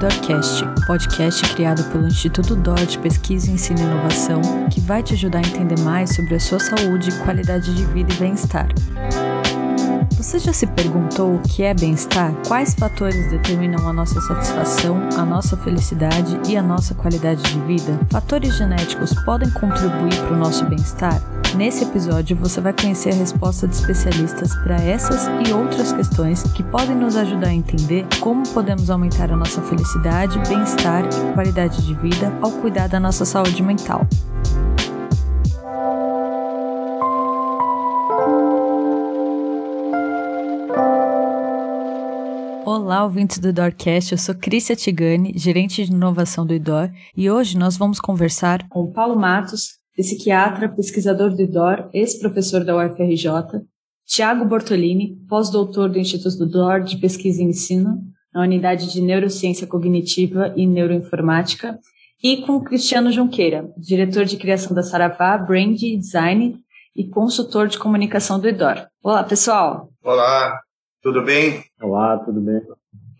IDORcast, podcast criado pelo Instituto DOR de Pesquisa, Ensino e Inovação, que vai te ajudar a entender mais sobre a sua saúde, qualidade de vida e bem-estar. Você já se perguntou o que é bem-estar? Quais fatores determinam a nossa satisfação, a nossa felicidade e a nossa qualidade de vida? Fatores genéticos podem contribuir para o nosso bem-estar? Nesse episódio, você vai conhecer a resposta de especialistas para essas e outras questões que podem nos ajudar a entender como podemos aumentar a nossa felicidade, bem-estar e qualidade de vida ao cuidar da nossa saúde mental. Olá, ouvintes do Idorcast, eu sou Crícia Tigani, gerente de inovação do Idor, e hoje nós vamos conversar com Paulo Matos, psiquiatra, pesquisador do Idor, ex-professor da UFRJ, Tiago Bortolini, pós-doutor do Instituto do Idor de Pesquisa e Ensino, na Unidade de Neurociência Cognitiva e Neuroinformática, e com Cristiano Junqueira, diretor de criação da Saravá, Brand Design e consultor de comunicação do Idor. Olá, pessoal! Olá, tudo bem? Olá, tudo bem?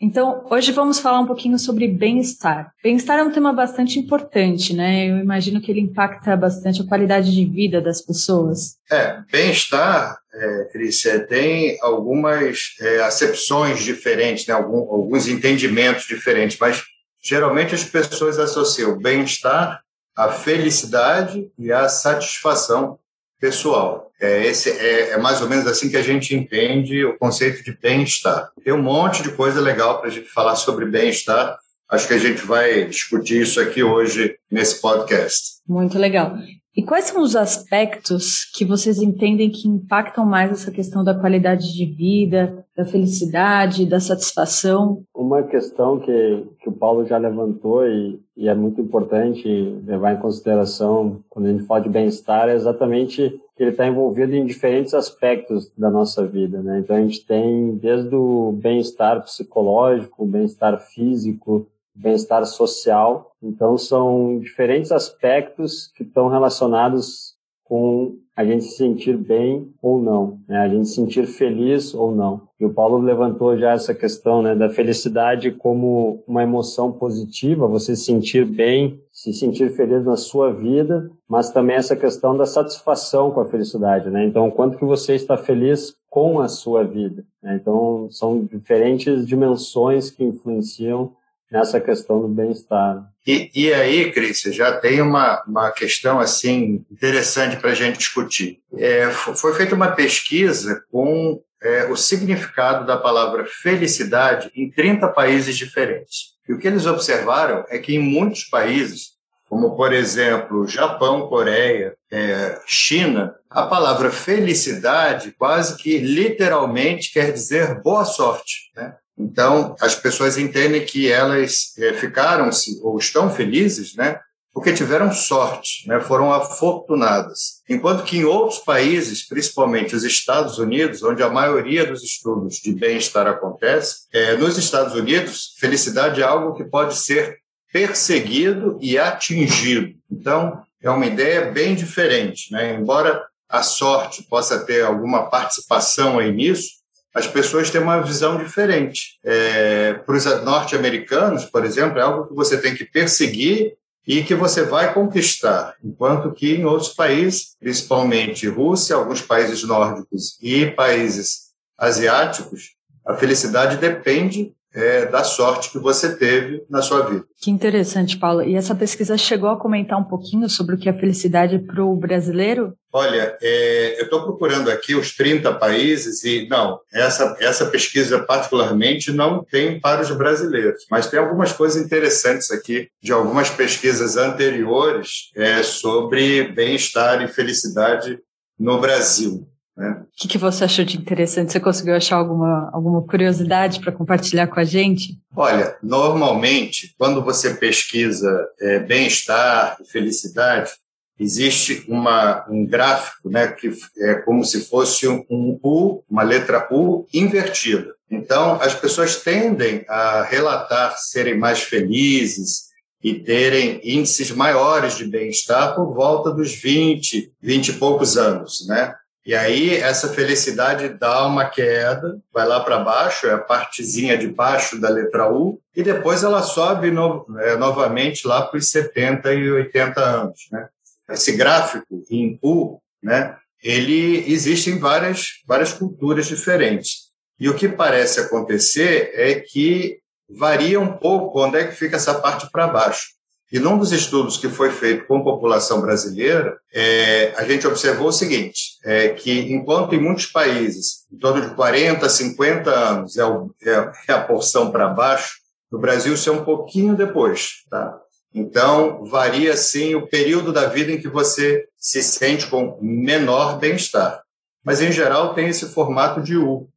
Então, hoje vamos falar um pouquinho sobre bem-estar. Bem-estar é um tema bastante importante, né? Eu imagino que ele impacta bastante a qualidade de vida das pessoas. É, bem-estar, é, Cris, é, tem algumas é, acepções diferentes, né? Algum, alguns entendimentos diferentes, mas geralmente as pessoas associam bem-estar à felicidade e à satisfação pessoal. É, esse é, é, mais ou menos assim que a gente entende o conceito de bem-estar. Tem um monte de coisa legal para a gente falar sobre bem-estar. Acho que a gente vai discutir isso aqui hoje nesse podcast. Muito legal. E quais são os aspectos que vocês entendem que impactam mais essa questão da qualidade de vida, da felicidade, da satisfação? Uma questão que, que o Paulo já levantou e, e é muito importante levar em consideração quando a gente fala de bem-estar é exatamente que ele está envolvido em diferentes aspectos da nossa vida, né? Então a gente tem desde o bem-estar psicológico, o bem-estar físico, bem-estar social. Então, são diferentes aspectos que estão relacionados com a gente se sentir bem ou não, né? a gente se sentir feliz ou não. E o Paulo levantou já essa questão né, da felicidade como uma emoção positiva, você se sentir bem, se sentir feliz na sua vida, mas também essa questão da satisfação com a felicidade. Né? Então, quanto que você está feliz com a sua vida? Né? Então, são diferentes dimensões que influenciam nessa questão do bem-estar. E, e aí, Cris, já tem uma, uma questão assim interessante para a gente discutir. É, foi feita uma pesquisa com é, o significado da palavra felicidade em 30 países diferentes. E o que eles observaram é que em muitos países, como por exemplo Japão, Coreia, é, China, a palavra felicidade quase que literalmente quer dizer boa sorte. Né? Então, as pessoas entendem que elas é, ficaram-se ou estão felizes, né? Porque tiveram sorte, né? foram afortunadas. Enquanto que em outros países, principalmente os Estados Unidos, onde a maioria dos estudos de bem-estar acontece, é, nos Estados Unidos, felicidade é algo que pode ser perseguido e atingido. Então, é uma ideia bem diferente. Né? Embora a sorte possa ter alguma participação aí nisso, as pessoas têm uma visão diferente. É, para os norte-americanos, por exemplo, é algo que você tem que perseguir e que você vai conquistar, enquanto que em outros países, principalmente Rússia, alguns países nórdicos e países asiáticos, a felicidade depende é, da sorte que você teve na sua vida. Que interessante, Paula. E essa pesquisa chegou a comentar um pouquinho sobre o que é felicidade para o brasileiro? Olha, é, eu estou procurando aqui os 30 países e, não, essa, essa pesquisa particularmente não tem para os brasileiros, mas tem algumas coisas interessantes aqui de algumas pesquisas anteriores é, sobre bem-estar e felicidade no Brasil. Né? O que, que, você achou de interessante? Você conseguiu achar alguma, alguma curiosidade para compartilhar com a gente? Olha, normalmente, quando você pesquisa é, bem-estar e felicidade, existe uma, um gráfico né, que é como se fosse um, um U, uma letra U invertida. Então, as pessoas tendem a relatar serem mais felizes e terem índices maiores de bem-estar por volta dos 20, 20 e poucos anos, né? E aí essa felicidade dá uma queda, vai lá para baixo, é a partezinha de baixo da letra U, e depois ela sobe no, é, novamente lá para os 70 e 80 anos. Né? Esse gráfico em U, né, ele existe em várias, várias culturas diferentes. E o que parece acontecer é que varia um pouco onde é que fica essa parte para baixo. E num dos estudos que foi feito com população brasileira, é, a gente observou o seguinte, é, que enquanto em muitos países, em torno de 40, 50 anos é, o, é, é a porção para baixo, no Brasil isso é um pouquinho depois. Tá? Então, varia sim o período da vida em que você se sente com menor bem-estar. Mas, em geral, tem esse formato de U.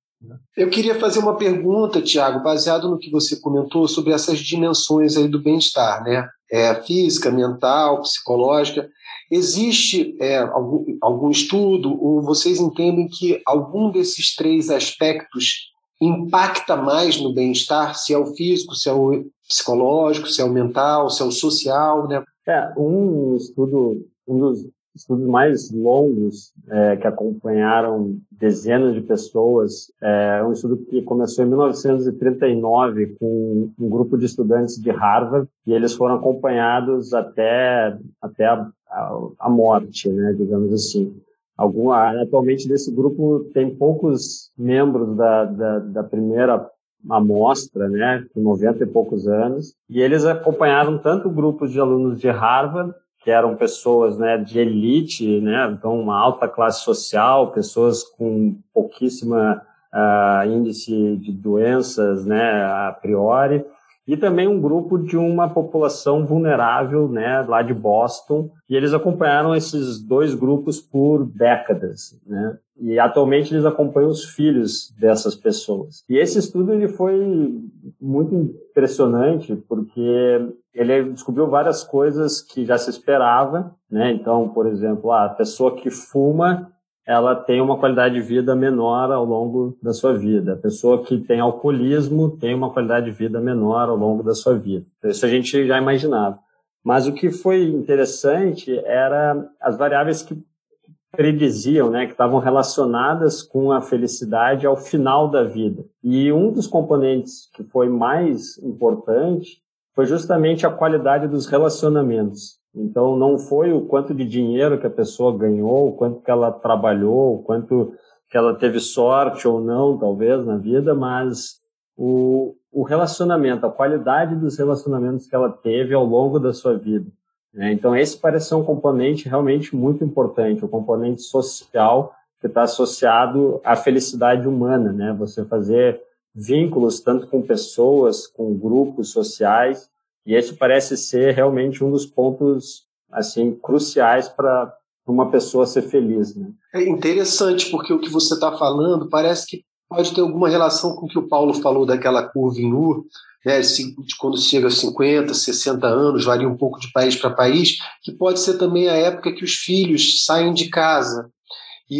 Eu queria fazer uma pergunta, Tiago, baseado no que você comentou sobre essas dimensões aí do bem-estar, né? É, física, mental, psicológica. Existe é, algum, algum estudo ou vocês entendem que algum desses três aspectos impacta mais no bem-estar? Se é o físico, se é o psicológico, se é o mental, se é o social, né? É, um estudo, um dos estudos mais longos é, que acompanharam dezenas de pessoas. É um estudo que começou em 1939 com um grupo de estudantes de Harvard e eles foram acompanhados até até a, a, a morte, né, digamos assim. Algum, atualmente desse grupo tem poucos membros da, da, da primeira amostra, né, com 90 e poucos anos, e eles acompanharam tanto grupos de alunos de Harvard que eram pessoas né, de elite, né, então uma alta classe social, pessoas com pouquíssima uh, índice de doenças né, a priori, e também um grupo de uma população vulnerável né, lá de Boston, e eles acompanharam esses dois grupos por décadas. Né? E atualmente eles acompanham os filhos dessas pessoas. E esse estudo ele foi muito impressionante porque ele descobriu várias coisas que já se esperava, né? Então, por exemplo, a pessoa que fuma, ela tem uma qualidade de vida menor ao longo da sua vida. A pessoa que tem alcoolismo tem uma qualidade de vida menor ao longo da sua vida. Isso a gente já imaginava. Mas o que foi interessante era as variáveis que prediziam, né, que estavam relacionadas com a felicidade ao final da vida. E um dos componentes que foi mais importante foi justamente a qualidade dos relacionamentos. Então, não foi o quanto de dinheiro que a pessoa ganhou, o quanto que ela trabalhou, o quanto que ela teve sorte ou não, talvez, na vida, mas o, o relacionamento, a qualidade dos relacionamentos que ela teve ao longo da sua vida. Né? Então, esse parece ser um componente realmente muito importante, o componente social que está associado à felicidade humana, né? Você fazer vínculos tanto com pessoas, com grupos sociais, e esse parece ser realmente um dos pontos assim cruciais para uma pessoa ser feliz. Né? É interessante porque o que você está falando parece que pode ter alguma relação com o que o Paulo falou daquela curva em U, né, de quando chega a 50, 60 anos, varia um pouco de país para país, que pode ser também a época que os filhos saem de casa,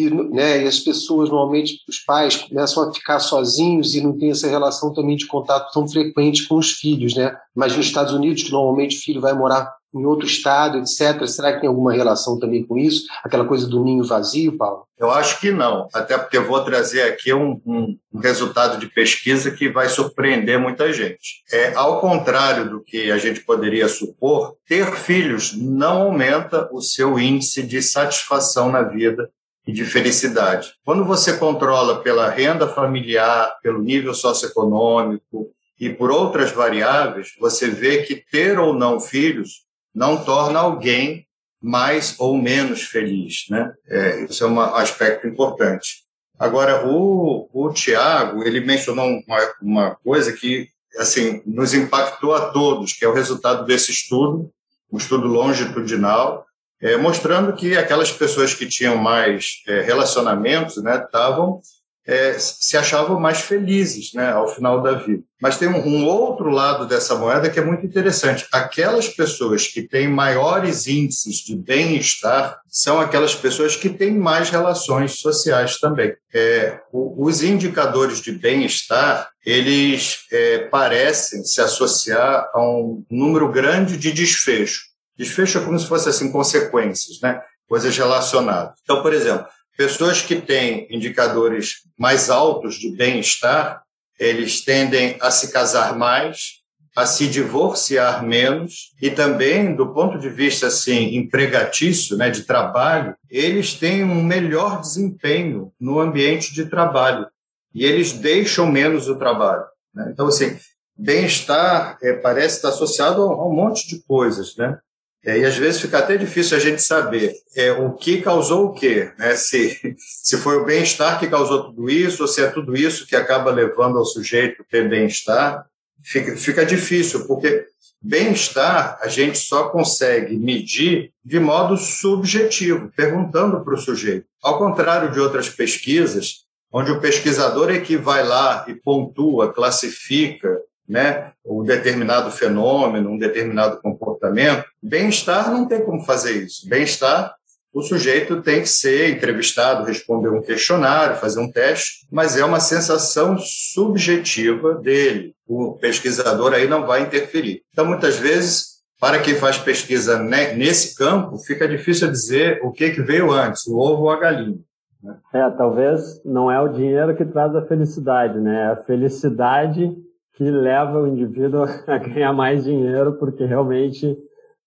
e, né, e as pessoas, normalmente, os pais começam a ficar sozinhos e não tem essa relação também de contato tão frequente com os filhos, né? Imagina nos Estados Unidos, que normalmente o filho vai morar em outro estado, etc. Será que tem alguma relação também com isso? Aquela coisa do ninho vazio, Paulo? Eu acho que não, até porque eu vou trazer aqui um, um, um resultado de pesquisa que vai surpreender muita gente. É, ao contrário do que a gente poderia supor, ter filhos não aumenta o seu índice de satisfação na vida e de felicidade. Quando você controla pela renda familiar, pelo nível socioeconômico e por outras variáveis, você vê que ter ou não filhos não torna alguém mais ou menos feliz, né? É, isso é um aspecto importante. Agora, o, o Tiago, ele mencionou uma, uma coisa que, assim, nos impactou a todos, que é o resultado desse estudo, um estudo longitudinal, é, mostrando que aquelas pessoas que tinham mais é, relacionamentos né, é, se achavam mais felizes né, ao final da vida. Mas tem um, um, outro lado dessa moeda que é muito interessante. Aquelas pessoas que têm maiores índices de bem-estar são aquelas pessoas que têm mais relações sociais também. É, os indicadores de bem-estar eles é, parecem se associar a um número grande de desfechos. Desfecho é como se fosse assim consequências, né? Coisas relacionadas. Então, por exemplo, pessoas que têm indicadores mais altos de bem-estar, eles tendem a se casar mais, a se divorciar menos e também do ponto de vista assim empregatício, né, de trabalho, eles têm um melhor desempenho no ambiente de trabalho e eles deixam menos o trabalho. Né? Então assim, bem-estar é, parece estar associado a um monte de coisas, né? É, e às vezes fica até difícil a gente saber é, o que causou o quê, né? Se, se foi o bem-estar que causou tudo isso, ou se é tudo isso que acaba levando ao sujeito ter bem-estar fica, fica difícil, porque bem-estar a gente só consegue medir de modo subjetivo, perguntando para o sujeito. Ao contrário de outras pesquisas, onde o pesquisador é que vai lá e pontua, classifica né, um determinado fenômeno, um determinado comportamento, bem-estar não tem como fazer isso. Bem-estar o sujeito tem que ser entrevistado, responder um questionário, fazer um teste, mas é uma sensação subjetiva dele. O pesquisador aí não vai interferir. Então, muitas vezes, para quem faz pesquisa nesse campo, fica difícil dizer o que, que veio antes, o ovo ou a galinha. Né? É, talvez não é o dinheiro que traz a felicidade, né? É a felicidade que leva o indivíduo a ganhar mais dinheiro, porque realmente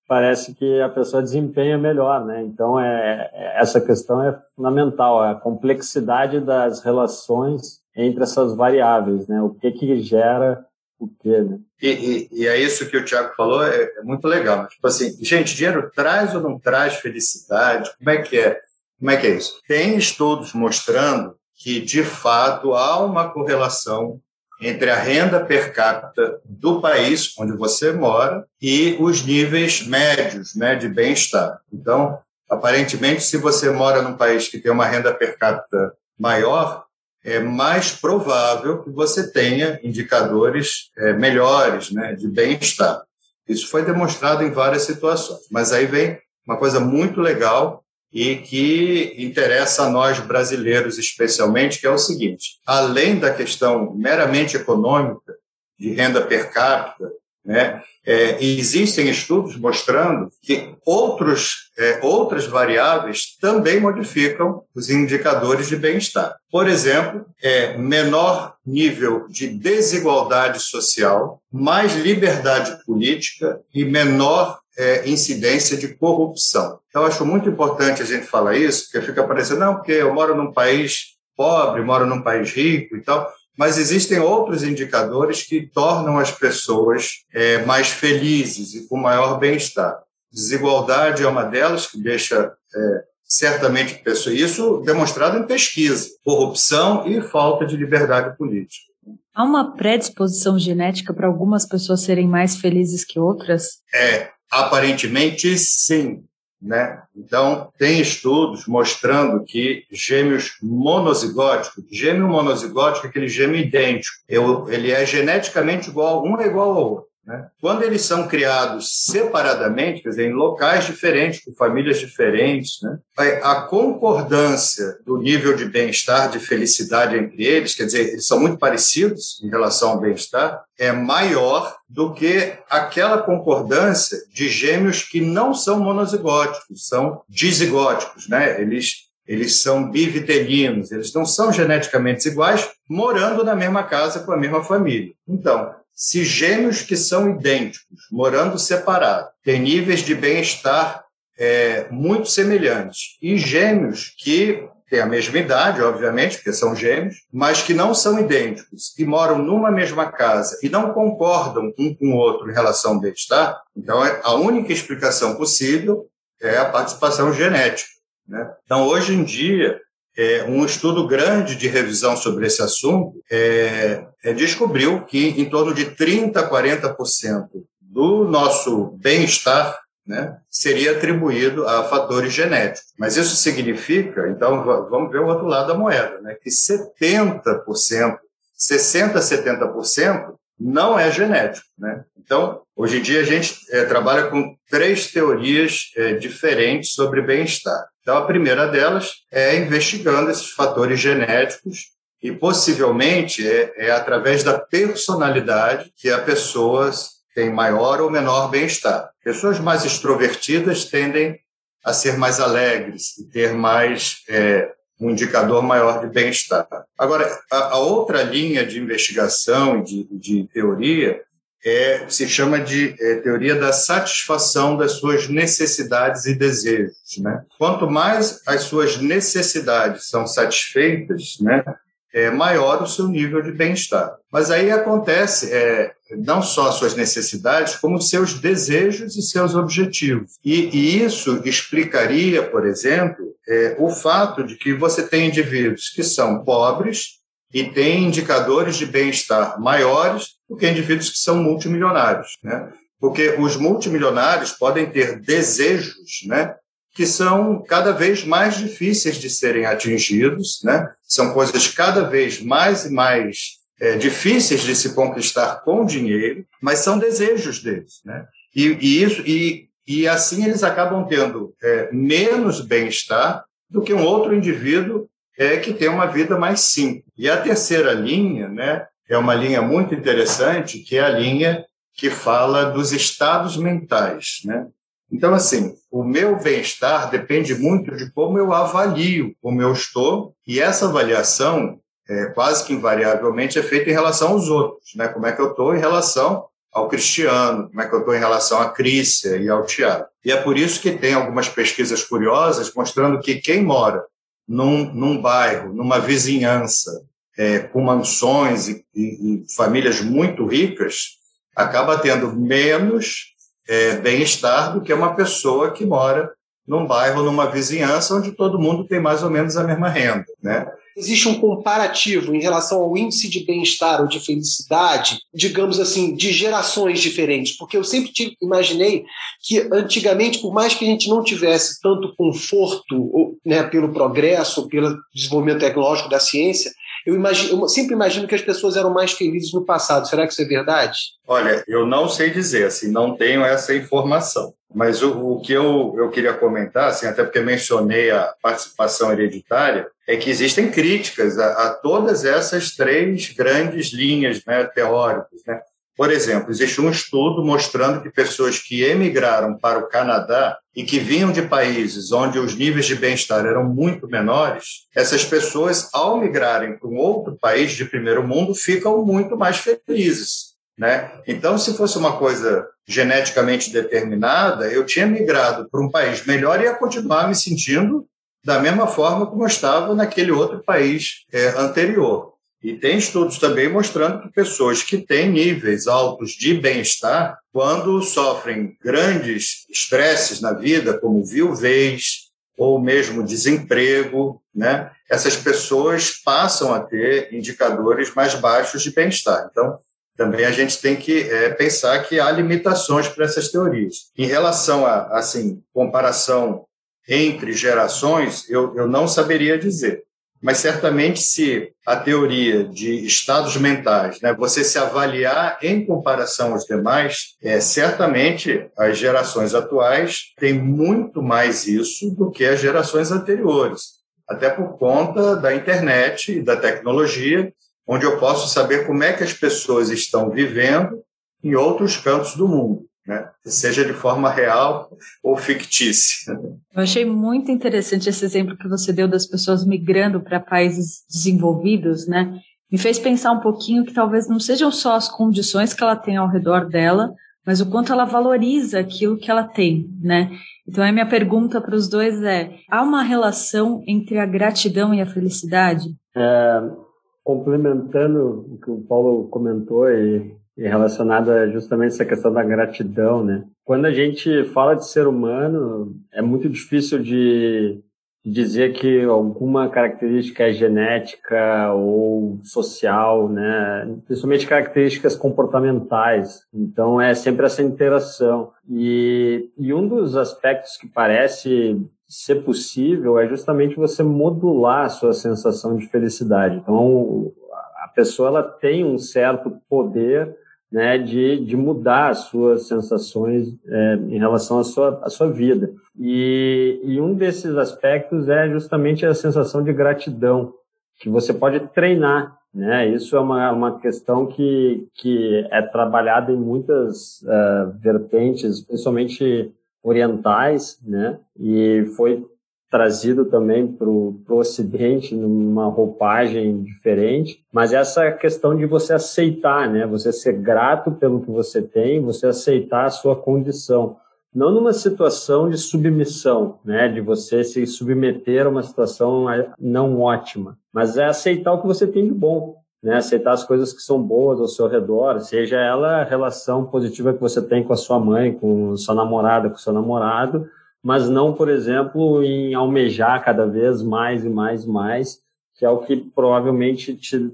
parece que a pessoa desempenha melhor, né? Então, é, é, essa questão é fundamental, a complexidade das relações entre essas variáveis, né? O que que gera o quê, né? E, e, e é isso que o Tiago falou, é, é, muito legal. Tipo assim, gente, dinheiro traz ou não traz felicidade? Como é que é? Como é que é isso? Tem estudos mostrando que, de fato, há uma correlação entre a renda per capita do país onde você mora e os níveis médios né, de bem-estar. Então, aparentemente, se você mora num país que tem uma renda per capita maior, é mais provável que você tenha indicadores é, melhores né, de bem-estar. Isso foi demonstrado em várias situações. Mas aí vem uma coisa muito legal e que interessa a nós brasileiros especialmente, que é o seguinte: além da questão meramente econômica de renda per capita, né, é, existem estudos mostrando que outros, é, outras variáveis também modificam os indicadores de bem-estar. Por exemplo, é, menor nível de desigualdade social, mais liberdade política e menor é, incidência de corrupção. Então, acho muito importante a gente falar isso, porque fica parecendo, não, porque eu moro num país pobre, moro num país rico e tal, mas existem outros indicadores que tornam as pessoas é, mais felizes e com maior bem-estar. Desigualdade é uma delas, que deixa é, certamente pessoas. Isso demonstrado em pesquisa. Corrupção e falta de liberdade política. Há uma predisposição genética para algumas pessoas serem mais felizes que outras? É, Aparentemente, sim. Né? Então, tem estudos mostrando que gêmeos monozigóticos, gêmeo monozigótico é aquele gêmeo idêntico, ele é geneticamente igual, um é igual ao outro. Né? Quando eles são criados separadamente, quer dizer, em locais diferentes, com famílias diferentes, né? a concordância do nível de bem-estar, de felicidade entre eles, quer dizer, eles são muito parecidos em relação ao bem-estar, é maior do que aquela concordância de gêmeos que não são monozigóticos, são dizigóticos, né? Eles eles são bivitelinos, eles não são geneticamente iguais, morando na mesma casa com a mesma família. Então, se gêmeos que são idênticos, morando separados, têm níveis de bem-estar é, muito semelhantes, e gêmeos que têm a mesma idade, obviamente, porque são gêmeos, mas que não são idênticos e moram numa mesma casa e não concordam um com o outro em relação ao bem-estar, então é, a única explicação possível é a participação genética. Né? Então, hoje em dia, é, um estudo grande de revisão sobre esse assunto é, é, descobriu que em torno de 30% a 40% do nosso bem-estar né, seria atribuído a fatores genéticos. Mas isso significa, então vamos ver o outro lado da moeda, né, que 70%, 60% a 70% não é genético. Né? Então, hoje em dia, a gente é, trabalha com três teorias é, diferentes sobre bem-estar. Então, a primeira delas é investigando esses fatores genéticos e possivelmente é, é através da personalidade que a pessoa tem maior ou menor bem-estar. Pessoas mais extrovertidas tendem a ser mais alegres e ter mais é, um indicador maior de bem-estar. Agora, a, a, outra linha de investigação, de, de teoria, é, se chama de é, teoria da satisfação das suas necessidades e desejos. Né? Quanto mais as suas necessidades são satisfeitas, né, é maior o seu nível de bem-estar. Mas aí acontece é, não só as suas necessidades, como seus desejos e seus objetivos. E, e isso explicaria, por exemplo, é, o fato de que você tem indivíduos que são pobres e têm indicadores de bem-estar maiores do que indivíduos que são multimilionários, né? Porque os multimilionários podem ter desejos, né? Que são cada vez mais difíceis de serem atingidos, né? São coisas cada vez mais e mais é, difíceis de se conquistar com dinheiro, mas são desejos deles, né? E, e isso e, e assim eles acabam tendo é, menos bem-estar do que um outro indivíduo é, que tem uma vida mais simples. E a terceira linha, né? é uma linha muito interessante, que é a linha que fala dos estados mentais, né? Então, assim, o meu bem-estar depende muito de como eu avalio como eu estou, e essa avaliação, é, quase que invariavelmente, é feita em relação aos outros, né? Como é que eu estou em relação ao Cristiano, como é que eu estou em relação à Crícia e ao Tiago. E é por isso que tem algumas pesquisas curiosas mostrando que quem mora num, num bairro, numa vizinhança, é, com mansões e, e, e, famílias muito ricas, acaba tendo menos é, bem-estar do que uma pessoa que mora num bairro, numa vizinhança onde todo mundo tem mais ou menos a mesma renda, né? Existe um comparativo em relação ao índice de bem-estar ou de felicidade, digamos assim, de gerações diferentes, porque eu sempre imaginei que antigamente, por mais que a gente não tivesse tanto conforto, né, pelo progresso, pelo desenvolvimento tecnológico da ciência, eu, imagino, eu sempre imagino que as pessoas eram mais felizes no passado. Será que isso é verdade? Olha, eu não sei dizer, assim, não tenho essa informação. Mas o, o que eu, eu queria comentar, assim, até porque mencionei a participação hereditária, é que existem críticas a, a todas essas três grandes linhas né, teóricas. Né? Por exemplo, existe um estudo mostrando que pessoas que emigraram para o Canadá e que vinham de países onde os níveis de bem-estar eram muito menores, essas pessoas, ao migrarem para um outro país de primeiro mundo, ficam muito mais felizes. Né? Então, se fosse uma coisa geneticamente determinada, eu tinha migrado para um país melhor e ia continuar me sentindo da mesma forma como eu estava naquele outro país é, anterior. E tem estudos também mostrando que pessoas que têm níveis altos de bem-estar, quando sofrem grandes estresses na vida, como viuvez ou mesmo desemprego, né, essas pessoas passam a ter indicadores mais baixos de bem-estar. Então, também a gente tem que é, pensar que há limitações para essas teorias. Em relação a, assim, comparação entre gerações, eu, eu não saberia dizer. Mas certamente, se a teoria de estados mentais, né, você se avaliar em comparação aos demais, é, certamente as gerações atuais têm muito mais isso do que as gerações anteriores, até por conta da internet e da tecnologia, onde eu posso saber como é que as pessoas estão vivendo em outros cantos do mundo né? seja de forma real ou fictícia. Eu achei muito interessante esse exemplo que você deu das pessoas migrando para países desenvolvidos, né? Me fez pensar um pouquinho que talvez não sejam só as condições que ela tem ao redor dela, mas o quanto ela valoriza aquilo que ela tem, né? Então a minha pergunta para os dois é: há uma relação entre a gratidão e a felicidade? É, complementando o que o Paulo comentou e e relacionada justamente essa questão da gratidão, né? Quando a gente fala de ser humano, é muito difícil de dizer que alguma característica é genética ou social, né? Principalmente características comportamentais. Então é sempre essa interação. E, e um dos aspectos que parece ser possível é justamente você modular a sua sensação de felicidade. Então a pessoa ela tem um certo poder né, de, de mudar as suas sensações é, em relação à sua, à sua vida. E, e um desses aspectos é justamente a sensação de gratidão, que você pode treinar. Né? Isso é uma, uma questão que, que é trabalhada em muitas uh, vertentes, principalmente orientais, né? e foi trazido também para o Ocidente numa roupagem diferente, mas essa questão de você aceitar, né? Você ser grato pelo que você tem, você aceitar a sua condição, não numa situação de submissão, né? De você se submeter a uma situação não ótima, mas é aceitar o que você tem de bom, né? Aceitar as coisas que são boas ao seu redor, seja ela a relação positiva que você tem com a sua mãe, com sua namorada, com seu namorado, mas não, por exemplo, em almejar cada vez mais e mais e mais, que é o que provavelmente te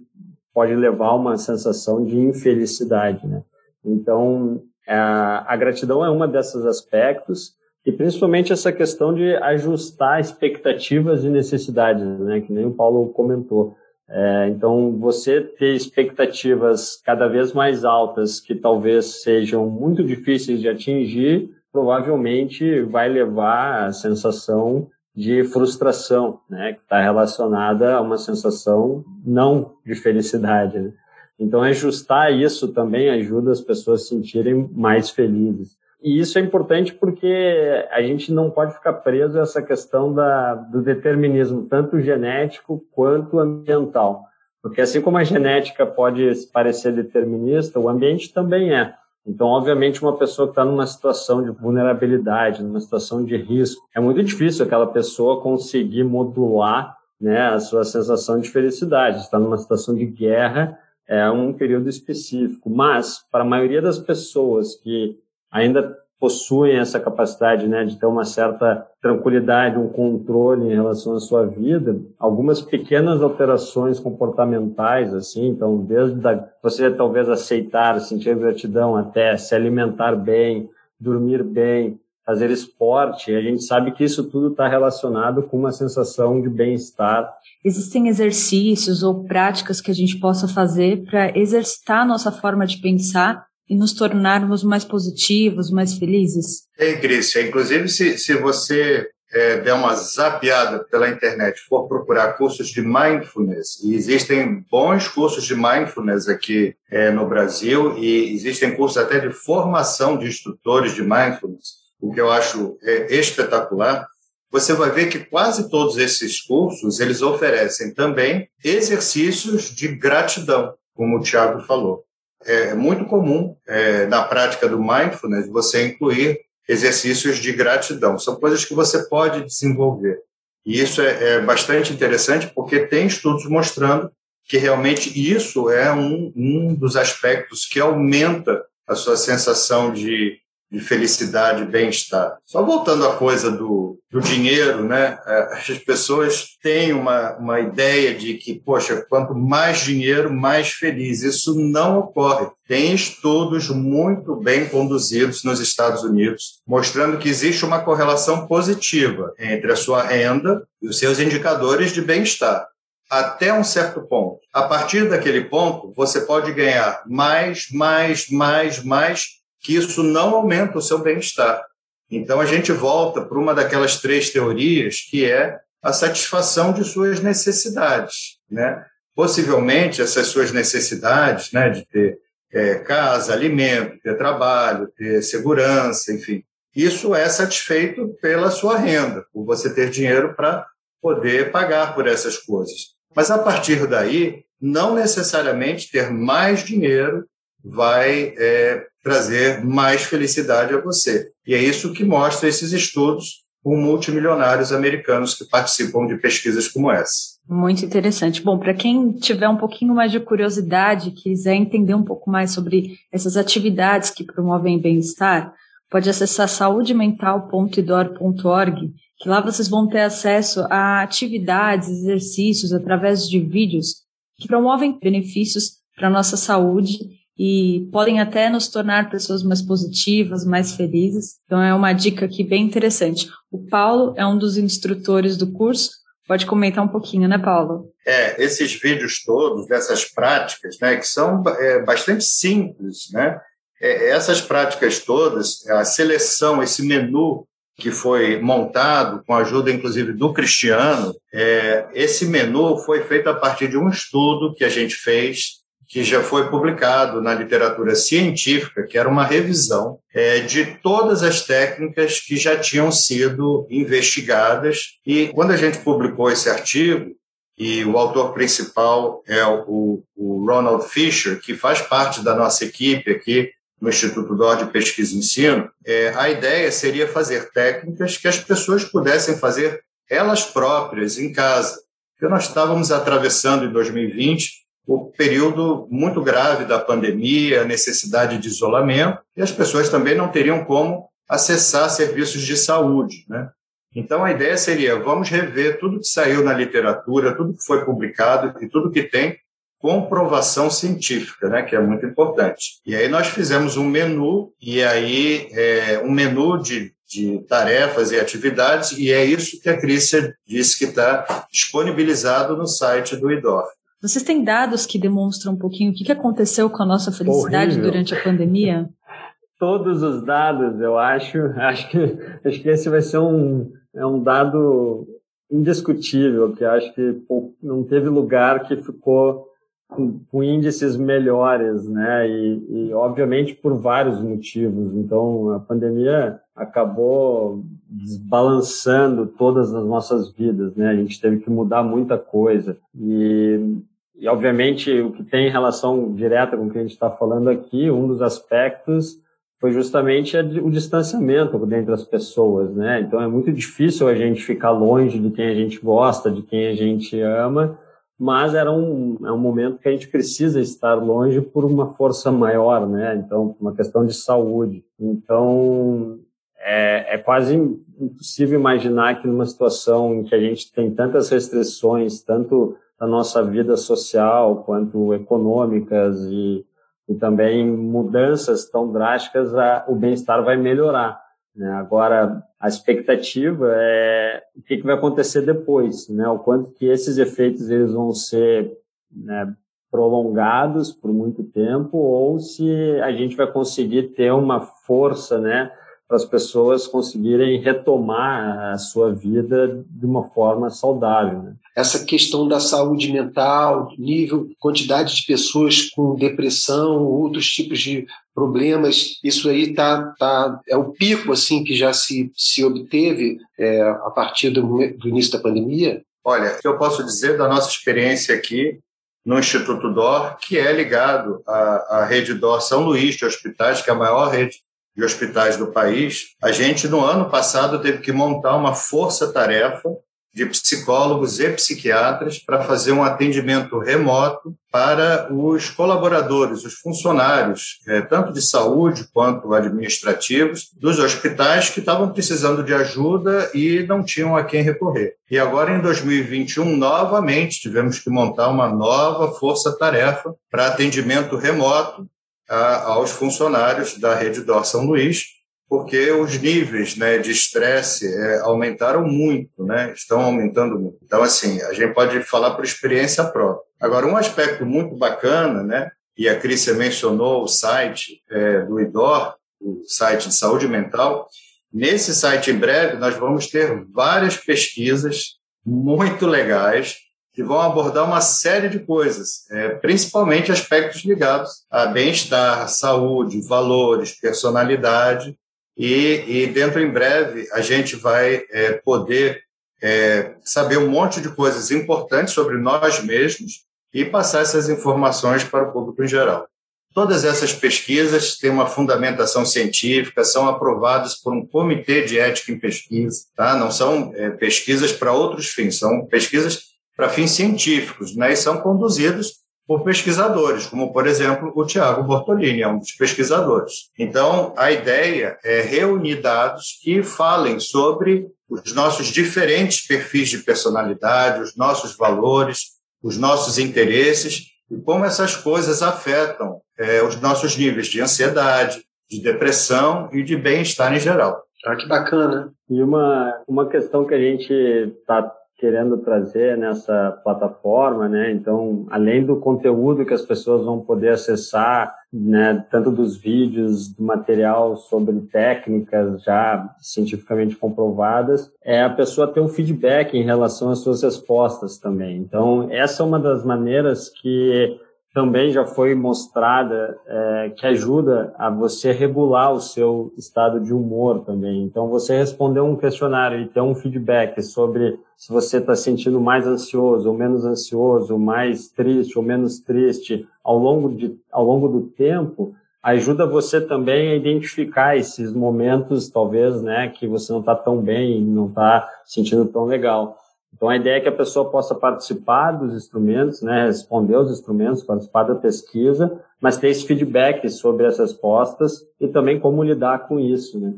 pode levar a uma sensação de infelicidade, né? Então, a, a gratidão é uma desses aspectos e principalmente essa questão de ajustar expectativas e necessidades, né? Que nem o Paulo comentou. É, então, você ter expectativas cada vez mais altas que talvez sejam muito difíceis de atingir, provavelmente vai levar à sensação de frustração, né, que está relacionada a uma sensação não de felicidade. Né? Então, ajustar isso também ajuda as pessoas a se sentirem mais felizes. E isso é importante porque a gente não pode ficar preso a essa questão da, do determinismo, tanto genético quanto ambiental. Porque assim como a genética pode parecer determinista, o ambiente também é. Então, obviamente, uma pessoa que está numa situação de vulnerabilidade, numa situação de risco, é muito difícil aquela pessoa conseguir modular né, a sua sensação de felicidade. Está numa situação de guerra, é um período específico. Mas, para a maioria das pessoas que ainda possuem essa capacidade né, de ter uma certa tranquilidade, um controle em relação à sua vida, algumas pequenas alterações comportamentais, assim, então desde da, você talvez aceitar, sentir gratidão até se alimentar bem, dormir bem, fazer esporte, a gente sabe que isso tudo está relacionado com uma sensação de bem-estar. Existem exercícios ou práticas que a gente possa fazer para exercitar a nossa forma de pensar e nos tornarmos mais positivos, mais felizes? É, Grícia. Inclusive, se, se você é, der uma zapiada pela internet, for procurar cursos de mindfulness, e existem bons cursos de mindfulness aqui é, no Brasil, e existem cursos até de formação de instrutores de mindfulness, o que eu acho é, espetacular. Você vai ver que quase todos esses cursos eles oferecem também exercícios de gratidão, como o Tiago falou é muito comum é, na prática do mindfulness você incluir exercícios de gratidão. São coisas que você pode desenvolver. E isso é, é bastante interessante porque tem estudos mostrando que realmente isso é um, um dos aspectos que aumenta a sua sensação de de felicidade e bem-estar. Só voltando à coisa do, do dinheiro, né? É, as pessoas têm uma, uma ideia de que, poxa, quanto mais dinheiro, mais feliz. Isso não ocorre. Tem estudos muito bem conduzidos nos Estados Unidos, mostrando que existe uma correlação positiva entre a sua renda e os seus indicadores de bem-estar até um certo ponto. A partir daquele ponto, você pode ganhar mais, mais, mais, mais que isso não aumenta o seu bem-estar. Então a gente volta para uma daquelas três teorias que é a satisfação de suas necessidades, né? Possivelmente essas suas necessidades, né, de ter é, casa, alimento, ter trabalho, ter segurança, enfim, isso é satisfeito pela sua renda, por você ter dinheiro para poder pagar por essas coisas. Mas a partir daí, não necessariamente ter mais dinheiro vai é, trazer mais felicidade a você. E é isso que mostra esses estudos com multimilionários americanos que participam de pesquisas como essa. Muito interessante. Bom, para quem tiver um pouquinho mais de curiosidade, quiser entender um pouco mais sobre essas atividades que promovem bem-estar, pode acessar saudemental.idor.org, que lá vocês vão ter acesso a atividades, exercícios através de vídeos que promovem benefícios para a nossa saúde e podem até nos tornar pessoas mais positivas, mais felizes. Então é uma dica aqui bem interessante. O Paulo é um dos instrutores do curso. Pode comentar um pouquinho, né, Paulo? É, esses vídeos todos, dessas práticas, né, que são é, bastante simples, né? É, essas práticas todas, a seleção, esse menu que foi montado com a ajuda, inclusive, do Cristiano, é, esse menu foi feito a partir de um estudo que a gente fez que já foi publicado na literatura científica, que era uma revisão é, de todas as técnicas que já tinham sido investigadas. E quando a gente publicou esse artigo, e o autor principal é o, o Ronald Fisher, que faz parte da nossa equipe aqui no Instituto DOR de Pesquisa e Ensino, é, a ideia seria fazer técnicas que as pessoas pudessem fazer elas próprias em casa. Porque nós estávamos atravessando em 2020 o período muito grave da pandemia, a necessidade de isolamento, e as pessoas também não teriam como acessar serviços de saúde. Né? Então, a ideia seria: vamos rever tudo que saiu na literatura, tudo que foi publicado e tudo que tem comprovação científica, né, que é muito importante. E aí nós fizemos um menu, e aí é, um menu de, de tarefas e atividades, e é isso que a Crícia disse que está disponibilizado no site do IDOR. Vocês têm dados que demonstram um pouquinho o que aconteceu com a nossa felicidade Horrível. durante a pandemia? Todos os dados, eu acho. Acho que, acho que esse vai ser um, é um dado indiscutível, que acho que não teve lugar que ficou com, com índices melhores, né? E, e, obviamente, por vários motivos. Então, a pandemia acabou desbalançando todas as nossas vidas, né? A gente teve que mudar muita coisa. E e, obviamente, o que tem relação direta com o que a gente está falando aqui, um dos aspectos foi justamente o distanciamento entre as pessoas, né? Então, é muito difícil a gente ficar longe de quem a gente gosta, de quem a gente ama, mas era um, é um momento que a gente precisa estar longe por uma força maior, né? Então, uma questão de saúde. Então, é, é quase impossível imaginar que numa situação em que a gente tem tantas restrições, tanto da nossa vida social quanto econômicas e, e também mudanças tão drásticas, a, o bem-estar vai melhorar. Né? Agora, a expectativa é o que, que, vai acontecer depois, né? o quanto que esses efeitos eles vão ser né, prolongados por muito tempo ou se a gente vai conseguir ter uma força, né, para as pessoas conseguirem retomar a sua vida de uma forma saudável. Né? Essa questão da saúde mental, nível, quantidade de pessoas com depressão, outros tipos de problemas, isso aí tá, tá é o pico assim que já se, se obteve é, a partir do, do início da pandemia. Olha, eu posso dizer da nossa experiência aqui no Instituto DOR, que é ligado à, à rede DOR São Luís de hospitais, que é a maior rede de hospitais do país, a gente, no ano passado, teve que montar uma força-tarefa de psicólogos e psiquiatras para fazer um atendimento remoto para os colaboradores, os funcionários, é, tanto de saúde quanto administrativos, dos hospitais que estavam precisando de ajuda e não tinham a quem recorrer. E agora, em 2021, novamente, tivemos que montar uma nova força-tarefa para atendimento remoto a, aos funcionários da rede DOR São Luís, porque os níveis né, de estresse é, aumentaram muito, né, estão aumentando muito. Então, assim, a gente pode falar por experiência própria. Agora, um aspecto muito bacana, né, e a Crícia mencionou o site é, do IDOR, o site de saúde mental, nesse site, em breve, nós vamos ter várias pesquisas muito legais que vão abordar uma série de coisas, é, principalmente aspectos ligados a bem-estar, saúde, valores, personalidade. E, e, dentro em breve a gente vai é, poder é, saber um monte de coisas importantes sobre nós mesmos e passar essas informações para o público em geral. Todas essas pesquisas têm uma fundamentação científica, são aprovadas por um comitê de ética em pesquisa, tá? não são é, pesquisas para outros fins, são pesquisas para fins científicos, né, e são conduzidos por pesquisadores, como, por exemplo, o Tiago Bortolini, é um dos pesquisadores. Então, a ideia é reunir dados que falem sobre os nossos diferentes perfis de personalidade, os nossos valores, os nossos interesses e como essas coisas afetam é, os nossos níveis de ansiedade, de depressão e de bem-estar em geral. Ah, que bacana. E uma, uma questão que a gente está querendo trazer nessa plataforma, né? Então, além do conteúdo que as pessoas vão poder acessar, né, tanto dos vídeos, do material sobre técnicas já cientificamente comprovadas, é a pessoa ter um feedback em relação às suas respostas também. Então, essa é uma das maneiras que também já foi mostrada é, que ajuda a você regular o seu estado de humor também. Então, você responder um questionário e ter um feedback sobre se você está sentindo mais ansioso ou menos ansioso, mais triste ou menos triste ao longo, de, ao longo do tempo, ajuda você também a identificar esses momentos, talvez, né, que você não está tão bem, não está sentindo tão legal. Então, a ideia é que a pessoa possa participar dos instrumentos, né, responder aos instrumentos, participar da pesquisa, mas ter esse feedback sobre as respostas e também como lidar com isso. Né?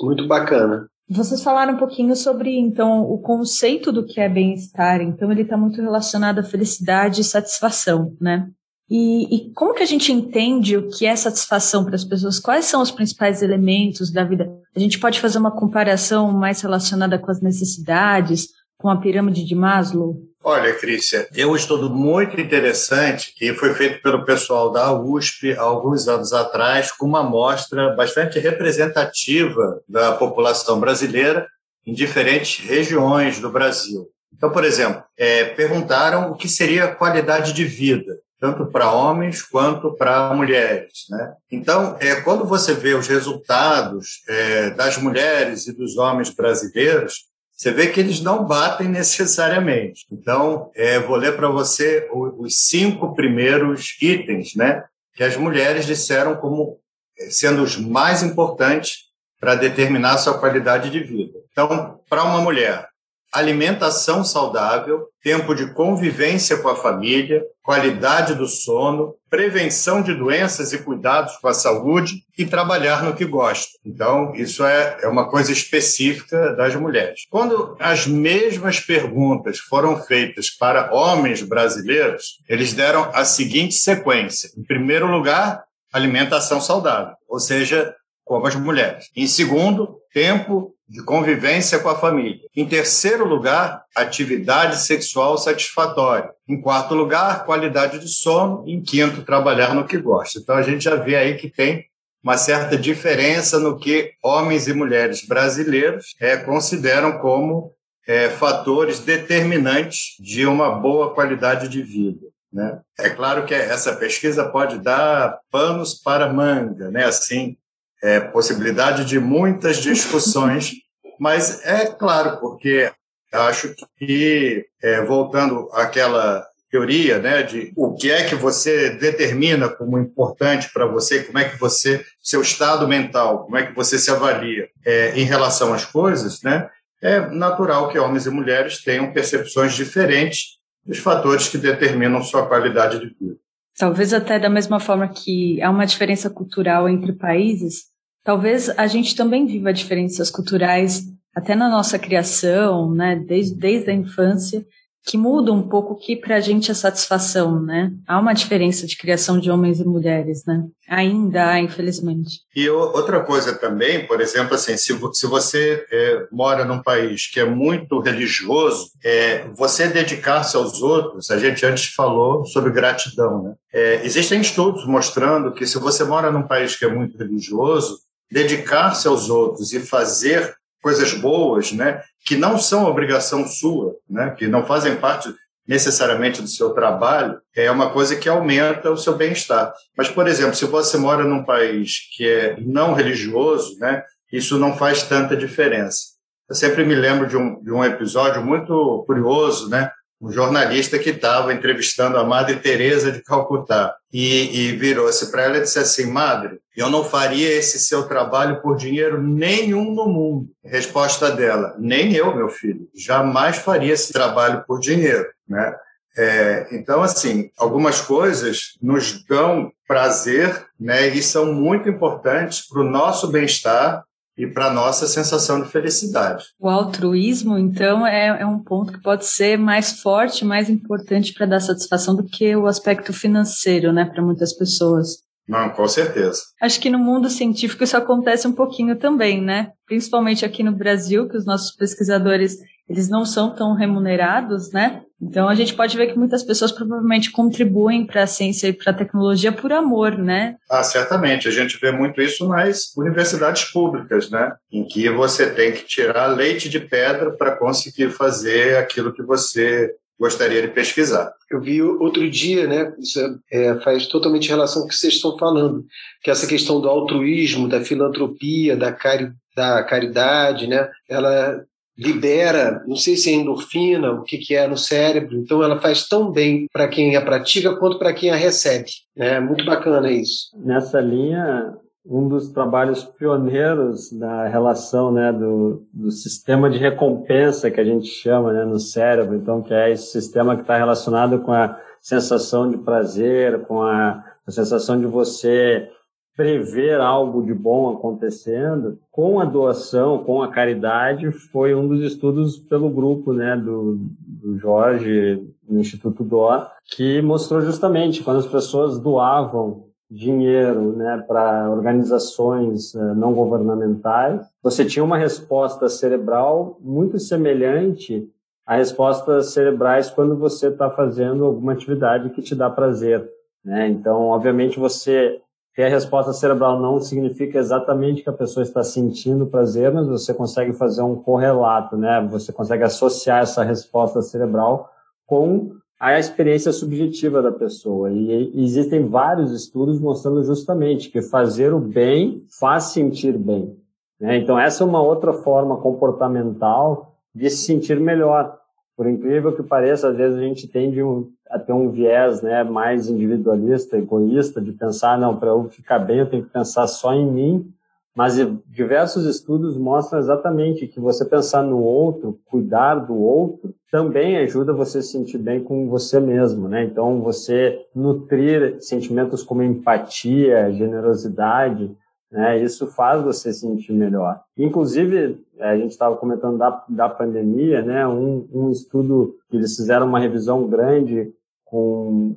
Muito bacana. Vocês falaram um pouquinho sobre, então, o conceito do que é bem-estar. Então, ele está muito relacionado à felicidade e satisfação, né? E, e, como que a gente entende o que é satisfação para as pessoas? Quais são os principais elementos da vida? A gente pode fazer uma comparação mais relacionada com as necessidades, com a pirâmide de Maslow? Olha, Crícia, tem um estudo muito interessante que foi feito pelo pessoal da USP alguns anos atrás, com uma amostra bastante representativa da população brasileira em diferentes regiões do Brasil. Então, por exemplo, é, perguntaram o que seria qualidade de vida, tanto para homens quanto para mulheres. Né? Então, é, quando você vê os resultados é, das mulheres e dos homens brasileiros, você vê que eles não batem necessariamente. Então, é, vou ler para você os cinco primeiros itens né, que as mulheres disseram como é, sendo os mais importantes para determinar a sua qualidade de vida. Então, para uma mulher, alimentação saudável, tempo de convivência com a família, qualidade do sono, prevenção de doenças e cuidados com a saúde e trabalhar no que gosta. Então, isso é, é uma coisa específica das mulheres. Quando as mesmas perguntas foram feitas para homens brasileiros, eles deram a seguinte sequência: em primeiro lugar, alimentação saudável, ou seja, como as mulheres. Em segundo, tempo de convivência com a família. Em terceiro lugar, atividade sexual satisfatória. Em quarto lugar, qualidade de sono. Em quinto, trabalhar no que gosta. Então a gente já vê aí que tem uma certa diferença no que homens e mulheres brasileiros é, consideram como é, fatores determinantes de uma boa qualidade de vida. Né? É claro que essa pesquisa pode dar panos para manga, né? assim, é, possibilidade de muitas discussões, mas é claro, porque acho que, é, voltando àquela teoria né, de o que é que você determina como importante para você, como é que você, seu estado mental, como é que você se avalia é, em relação às coisas, né, é natural que homens e mulheres tenham percepções diferentes dos fatores que determinam sua qualidade de vida. Talvez até da mesma forma que há uma diferença cultural entre países, Talvez a gente também viva diferenças culturais até na nossa criação, né, desde, desde a infância, que muda um pouco o que para a gente é satisfação, né? Há uma diferença de criação de homens e mulheres, né? Ainda há, infelizmente. E outra coisa também, por exemplo, assim, se, se você é, mora num país que é muito religioso, é, você dedicar-se aos outros, a gente antes falou sobre gratidão, né? É, existem estudos mostrando que se você mora num país que é muito religioso, dedicar-se aos outros e fazer coisas boas, né, que não são obrigação sua, né, que não fazem parte necessariamente do seu trabalho, é uma coisa que aumenta o seu bem-estar. Mas, por exemplo, se você mora num país que é não religioso, né, isso não faz tanta diferença. Eu sempre me lembro de um, de um episódio muito curioso, né, um jornalista que estava entrevistando a Madre Teresa de Calcutá e, e virou-se para ela e disse assim, Madre, eu não faria esse seu trabalho por dinheiro nenhum no mundo. Resposta dela, nem eu, meu filho, jamais faria esse trabalho por dinheiro, né? É, então, assim, algumas coisas nos dão prazer né, e são muito importantes para o nosso bem-estar e para a nossa sensação de felicidade. O altruísmo, então, é, é um ponto que pode ser mais forte, mais importante para dar satisfação do que o aspecto financeiro, né, para muitas pessoas. Não, com certeza. Acho que no mundo científico isso acontece um pouquinho também, né? Principalmente aqui no Brasil, que os nossos pesquisadores eles não são tão remunerados, né? Então a gente pode ver que muitas pessoas provavelmente contribuem para a ciência e para a tecnologia por amor, né? Ah, certamente. A gente vê muito isso nas universidades públicas, né? Em que você tem que tirar leite de pedra para conseguir fazer aquilo que você gostaria de pesquisar. Eu vi outro dia, né? Isso é, é, faz totalmente relação com o que vocês estão falando, que essa questão do altruísmo, da filantropia, da, cari, da caridade, né? Ela libera, não sei se é endorfina, o que, que é no cérebro, então ela faz tão bem para quem a pratica quanto para quem a recebe. É muito bacana isso. Nessa linha, um dos trabalhos pioneiros da relação né, do, do sistema de recompensa que a gente chama né, no cérebro, então que é esse sistema que está relacionado com a sensação de prazer, com a, a sensação de você prever algo de bom acontecendo, com a doação, com a caridade, foi um dos estudos pelo grupo né, do, do Jorge, no Instituto Doa, que mostrou justamente quando as pessoas doavam dinheiro né, para organizações uh, não governamentais, você tinha uma resposta cerebral muito semelhante a respostas cerebrais quando você está fazendo alguma atividade que te dá prazer. Né? Então, obviamente, você ter a resposta cerebral não significa exatamente que a pessoa está sentindo prazer, mas você consegue fazer um correlato, né? Você consegue associar essa resposta cerebral com a experiência subjetiva da pessoa. E, existem vários estudos mostrando justamente que fazer o bem faz sentir bem. Né? Então, essa é uma outra forma comportamental de se sentir melhor. Por incrível que pareça, às vezes a gente tende um, a ter um viés né, mais individualista, egoísta, de pensar, não, para eu ficar bem eu tenho que pensar só em mim, mas diversos estudos mostram exatamente que você pensar no outro, cuidar do outro, também ajuda você a se sentir bem com você mesmo, né? Então, você nutrir sentimentos como empatia, generosidade, né? Isso faz você se sentir melhor. Inclusive, a gente estava comentando da, da pandemia, né? Um, um estudo que eles fizeram uma revisão grande com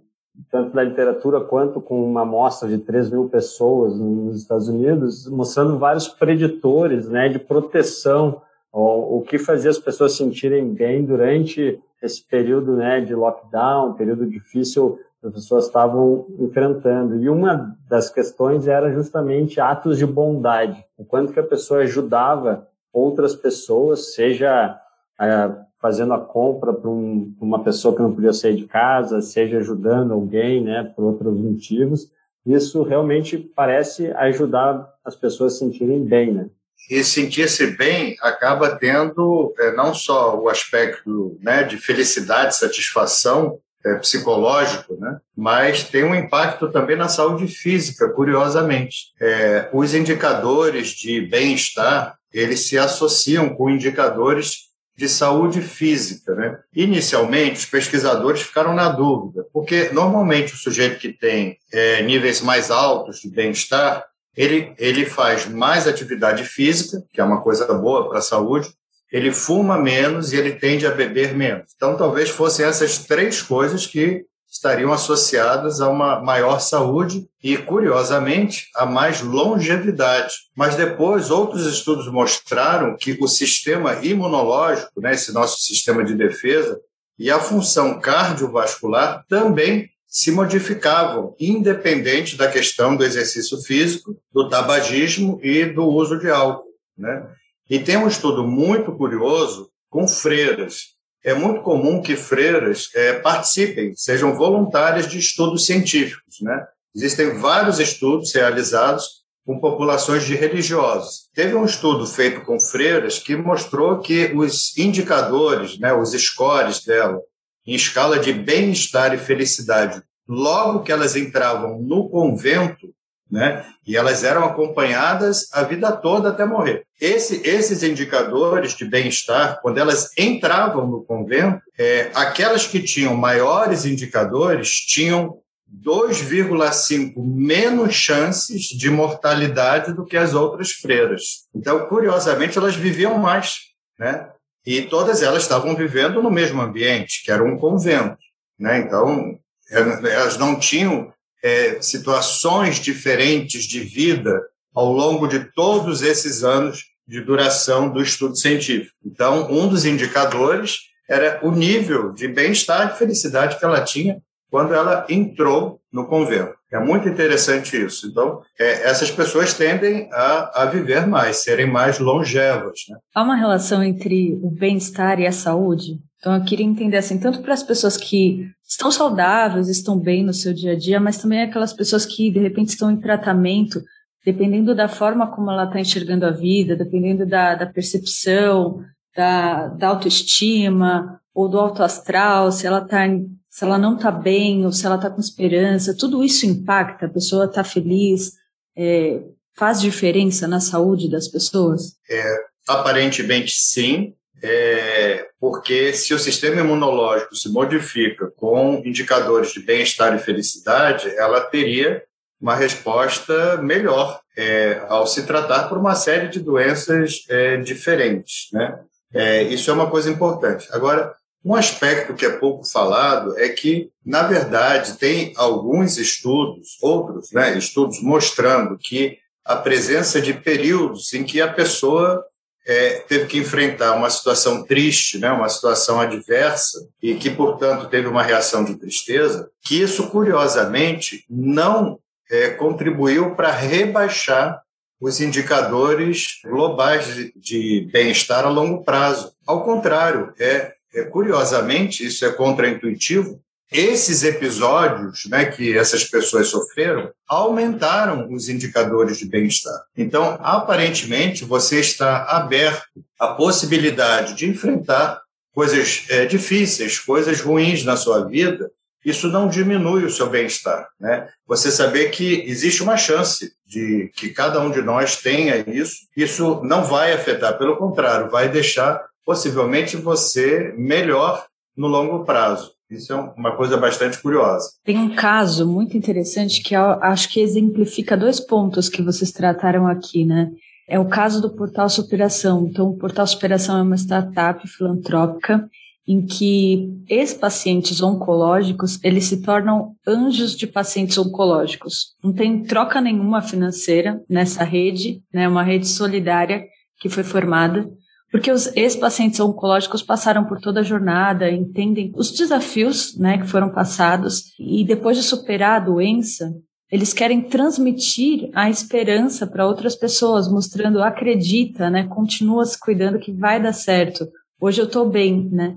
tanto da literatura quanto com uma amostra de 3 mil pessoas nos Estados Unidos, mostrando vários preditores né, de proteção, o, o que fazia as pessoas sentirem bem durante esse período né, de lockdown, período difícil as pessoas estavam enfrentando. E uma das questões era justamente atos de bondade, o quanto que a pessoa ajudava outras pessoas, seja ah, fazendo a compra para um, uma pessoa que não podia sair de casa, seja ajudando alguém, né, por outros motivos. Isso realmente parece ajudar as pessoas a se sentirem bem, né? E sentir-se bem acaba tendo é, não só o aspecto né, de felicidade, satisfação é, psicológico, né, mas tem um impacto também na saúde física, curiosamente. É, os indicadores de bem-estar, eles se associam com indicadores de saúde física. Né? Inicialmente, os pesquisadores ficaram na dúvida, porque normalmente o sujeito que tem é, níveis mais altos de bem-estar, ele, ele faz mais atividade física, que é uma coisa boa para a saúde, ele fuma menos e ele tende a beber menos. Então, talvez fossem essas três coisas que estariam associadas a uma maior saúde e, curiosamente, a mais longevidade. Mas depois, outros estudos mostraram que o sistema imunológico, né, esse nosso sistema de defesa, e a função cardiovascular também se modificavam, independente da questão do exercício físico, do tabagismo e do uso de álcool. Né? E tem um estudo muito curioso com freiras, é muito comum que freiras é, participem, sejam voluntárias de estudos científicos. Né? Existem vários estudos realizados com populações de religiosos. Teve um estudo feito com freiras que mostrou que os indicadores, né, os scores dela, em escala de bem-estar e felicidade, logo que elas entravam no convento, né? E elas eram acompanhadas a vida toda até morrer. Esse, esses indicadores de bem-estar, quando elas entravam no convento, é, aquelas que tinham maiores indicadores tinham 2,5 menos chances de mortalidade do que as outras freiras. Então, curiosamente, elas viviam mais, né? E todas elas estavam vivendo no mesmo ambiente, que era um convento, né? Então, elas não tinham é, situações diferentes de vida ao longo de todos esses anos de duração do estudo científico. Então, um dos indicadores era o nível de bem-estar e felicidade que ela tinha quando ela entrou no convento. É muito interessante isso. Então, é, essas pessoas tendem a, a viver mais, serem mais longevas. Né? Há uma relação entre o bem-estar e a saúde? Então eu queria entender assim, tanto para as pessoas que estão saudáveis, estão bem no seu dia a dia, mas também aquelas pessoas que de repente estão em tratamento, dependendo da forma como ela está enxergando a vida, dependendo da, da percepção, da, da autoestima ou do alto astral, se ela tá, se ela não está bem ou se ela está com esperança, tudo isso impacta, a pessoa está feliz, é, faz diferença na saúde das pessoas? É, aparentemente sim, é, porque se o sistema imunológico se modifica com indicadores de bem-estar e felicidade, ela teria uma resposta melhor é, ao se tratar por uma série de doenças é, diferentes. Né? É, isso é uma coisa importante. Agora, um aspecto que é pouco falado é que, na verdade, tem alguns estudos, outros né, estudos mostrando que a presença de períodos em que a pessoa é, teve que enfrentar uma situação triste, né, uma situação adversa, e que, portanto, teve uma reação de tristeza, que isso, curiosamente, não é, contribuiu para rebaixar os indicadores globais de, de bem-estar a longo prazo. Ao contrário, é, é curiosamente, isso é contraintuitivo, esses episódios né, que essas pessoas sofreram aumentaram os indicadores de bem-estar. Então, aparentemente, você está aberto à possibilidade de enfrentar coisas é, difíceis, coisas ruins na sua vida. Isso não diminui o seu bem-estar. Né? Você saber que existe uma chance de que cada um de nós tenha isso, isso não vai afetar, pelo contrário, vai deixar possivelmente você melhor no longo prazo. Isso é uma coisa bastante curiosa. Tem um caso muito interessante que acho que exemplifica dois pontos que vocês trataram aqui, né? É o caso do Portal Superação. Então, o Portal Superação é uma startup filantrópica em que ex-pacientes oncológicos, eles se tornam anjos de pacientes oncológicos. Não tem troca nenhuma financeira nessa rede, né? Uma rede solidária que foi formada porque os ex-pacientes oncológicos passaram por toda a jornada, entendem os desafios né, que foram passados e depois de superar a doença, eles querem transmitir a esperança para outras pessoas, mostrando acredita, né, continua se cuidando que vai dar certo. Hoje eu estou bem, né?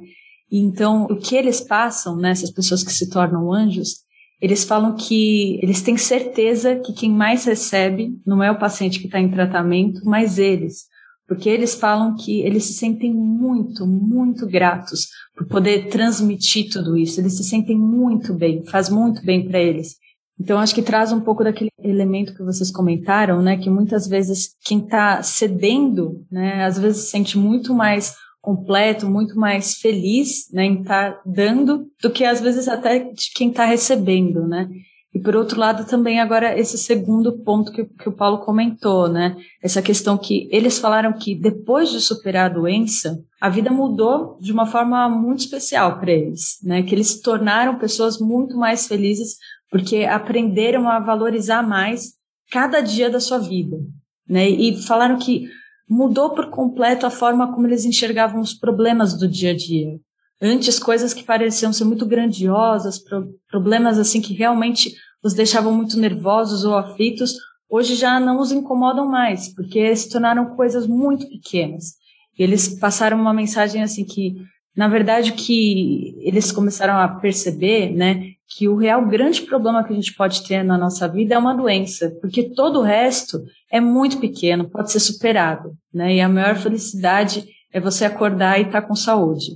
Então, o que eles passam, né, essas pessoas que se tornam anjos, eles falam que eles têm certeza que quem mais recebe não é o paciente que está em tratamento, mas eles porque eles falam que eles se sentem muito, muito gratos por poder transmitir tudo isso. Eles se sentem muito bem, faz muito bem para eles. Então, acho que traz um pouco daquele elemento que vocês comentaram, né, que muitas vezes quem está cedendo, né, às vezes se sente muito mais completo, muito mais feliz, né, em estar tá dando do que às vezes até de quem está recebendo, né. E por outro lado, também agora esse segundo ponto que, que o Paulo comentou, né? Essa questão que eles falaram que depois de superar a doença, a vida mudou de uma forma muito especial para eles, né? Que eles se tornaram pessoas muito mais felizes porque aprenderam a valorizar mais cada dia da sua vida, né? E falaram que mudou por completo a forma como eles enxergavam os problemas do dia a dia. Antes, coisas que pareciam ser muito grandiosas, pro, problemas assim que realmente os deixavam muito nervosos ou aflitos, hoje já não os incomodam mais, porque se tornaram coisas muito pequenas. E eles passaram uma mensagem assim que, na verdade, que eles começaram a perceber, né, que o real grande problema que a gente pode ter na nossa vida é uma doença, porque todo o resto é muito pequeno, pode ser superado, né? E a maior felicidade é você acordar e estar tá com saúde.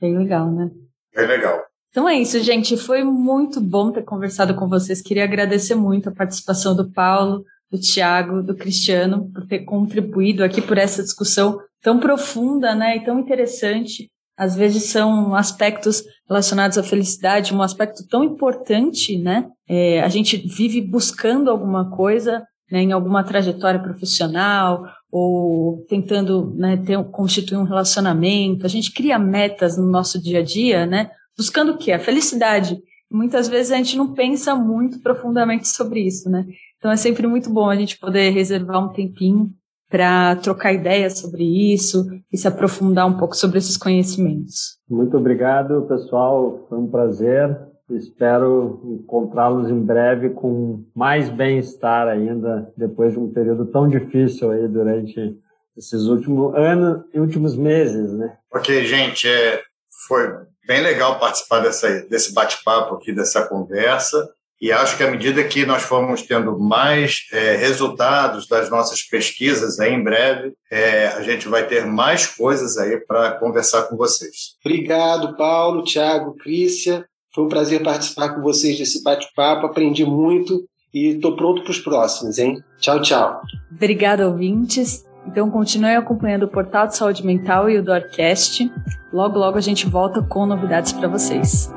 Bem legal, né? É legal. Então é isso, gente. Foi muito bom ter conversado com vocês. Queria agradecer muito a participação do Paulo, do Tiago, do Cristiano, por ter contribuído aqui por essa discussão tão profunda né, e tão interessante. Às vezes são aspectos relacionados à felicidade, um aspecto tão importante, né? É, a gente vive buscando alguma coisa né, em alguma trajetória profissional ou tentando né, ter, constituir um relacionamento. A gente cria metas no nosso dia a dia, né? Buscando o quê? A felicidade. Muitas vezes a gente não pensa muito profundamente sobre isso, né? Então é sempre muito bom a gente poder reservar um tempinho para trocar ideias sobre isso e se aprofundar um pouco sobre esses conhecimentos. Muito obrigado, pessoal. Foi um prazer. Espero encontrá-los em breve com mais bem-estar ainda, depois de um período tão difícil aí durante esses últimos anos e últimos meses, né? Ok, gente, é, foi bem legal participar dessa, desse bate-papo aqui, dessa conversa. E acho que à medida que nós formos tendo mais é, resultados das nossas pesquisas aí em breve, é, a gente vai ter mais coisas aí para conversar com vocês. Obrigado, Paulo, Tiago, Crícia. Foi um prazer participar com vocês desse bate-papo. Aprendi muito e estou pronto para os próximos, hein? Tchau, tchau. Obrigada, ouvintes. Então continue acompanhando o Portal de Saúde Mental e o Dorcast. Logo, logo a gente volta com novidades para vocês.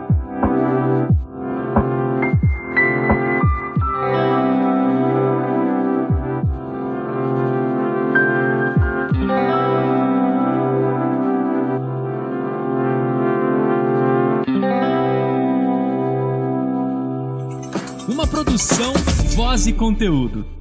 Uma produção, voz e conteúdo.